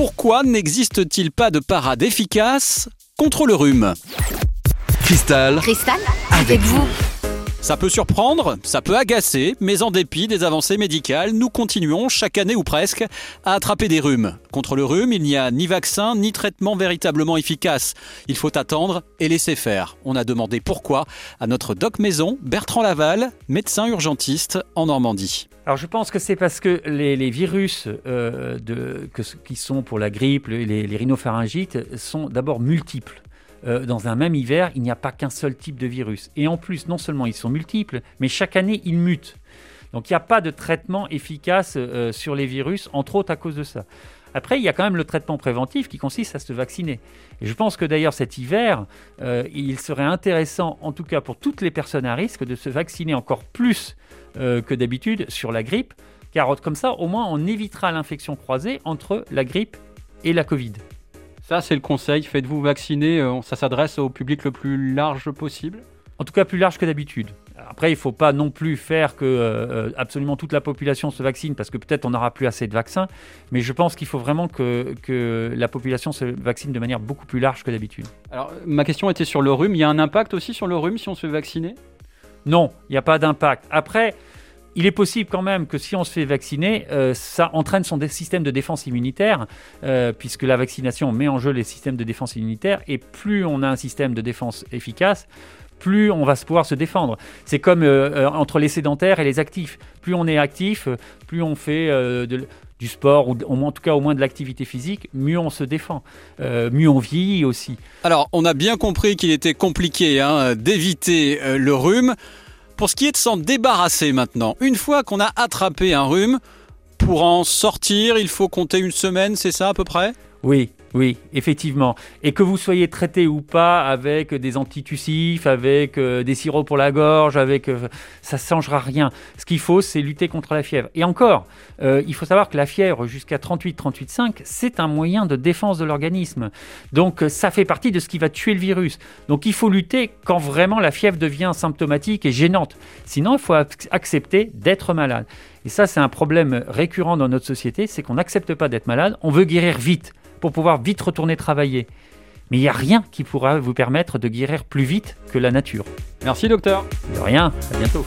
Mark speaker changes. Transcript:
Speaker 1: Pourquoi n'existe-t-il pas de parade efficace contre le rhume?
Speaker 2: Cristal,
Speaker 3: Cristal, avec vous.
Speaker 1: Ça peut surprendre, ça peut agacer, mais en dépit des avancées médicales, nous continuons chaque année ou presque à attraper des rhumes. Contre le rhume, il n'y a ni vaccin ni traitement véritablement efficace. Il faut attendre et laisser faire. On a demandé pourquoi à notre doc maison, Bertrand Laval, médecin urgentiste en Normandie.
Speaker 4: Alors je pense que c'est parce que les, virus euh, qui sont pour la grippe, les rhinopharyngites, sont d'abord multiples. Euh, dans un même hiver, il n'y a pas qu'un seul type de virus. Et en plus, non seulement ils sont multiples, mais chaque année, ils mutent. Donc il n'y a pas de traitement efficace euh, sur les virus, entre autres à cause de ça. Après, il y a quand même le traitement préventif qui consiste à se vacciner. Et je pense que d'ailleurs cet hiver, euh, il serait intéressant, en tout cas pour toutes les personnes à risque, de se vacciner encore plus que d'habitude sur la grippe, car comme ça, au moins, on évitera l'infection croisée entre la grippe et la Covid.
Speaker 5: Ça, c'est le conseil. Faites-vous vacciner. euh, Ça s'adresse au public le plus large possible.
Speaker 4: En tout cas, plus large que d'habitude. Après, il ne faut pas non plus faire que euh, absolument toute la population se vaccine, parce que peut-être on n'aura plus assez de vaccins. Mais je pense qu'il faut vraiment que, que la population se vaccine de manière beaucoup plus large que d'habitude.
Speaker 5: Alors, ma question était sur le rhume. Il y a un impact aussi sur le rhume si on se fait vacciner?
Speaker 4: Non, il n'y a pas d'impact. Après, il est possible quand même que si on se fait vacciner, euh, ça entraîne son système de défense immunitaire, euh, puisque la vaccination met en jeu les systèmes de défense immunitaire, et plus on a un système de défense efficace, plus on va pouvoir se défendre. C'est comme euh, entre les sédentaires et les actifs. Plus on est actif, plus on fait du sport, ou en tout cas au moins de l'activité physique, mieux on se défend, mieux on vieillit aussi.
Speaker 1: Alors, on a bien compris qu'il était compliqué hein, d'éviter le rhume. Pour ce qui est de s'en débarrasser maintenant, une fois qu'on a attrapé un rhume, pour en sortir, il faut compter une semaine, c'est ça à peu près?
Speaker 4: Oui, oui, effectivement. Et que vous soyez traité ou pas avec des antitussifs, avec euh, des sirops pour la gorge, avec euh, ça ne changera rien. Ce qu'il faut, c'est lutter contre la fièvre. Et encore, euh, il faut savoir que la fièvre jusqu'à 38-38,5, c'est un moyen de défense de l'organisme. Donc ça fait partie de ce qui va tuer le virus. Donc il faut lutter quand vraiment la fièvre devient symptomatique et gênante. Sinon, il faut ac- accepter d'être malade. Et ça, c'est un problème récurrent dans notre société, c'est qu'on n'accepte pas d'être malade, on veut guérir vite pour pouvoir vite retourner travailler. Mais il n'y a rien qui pourra vous permettre de guérir plus vite que la nature.
Speaker 5: Merci, docteur.
Speaker 4: De rien, à bientôt.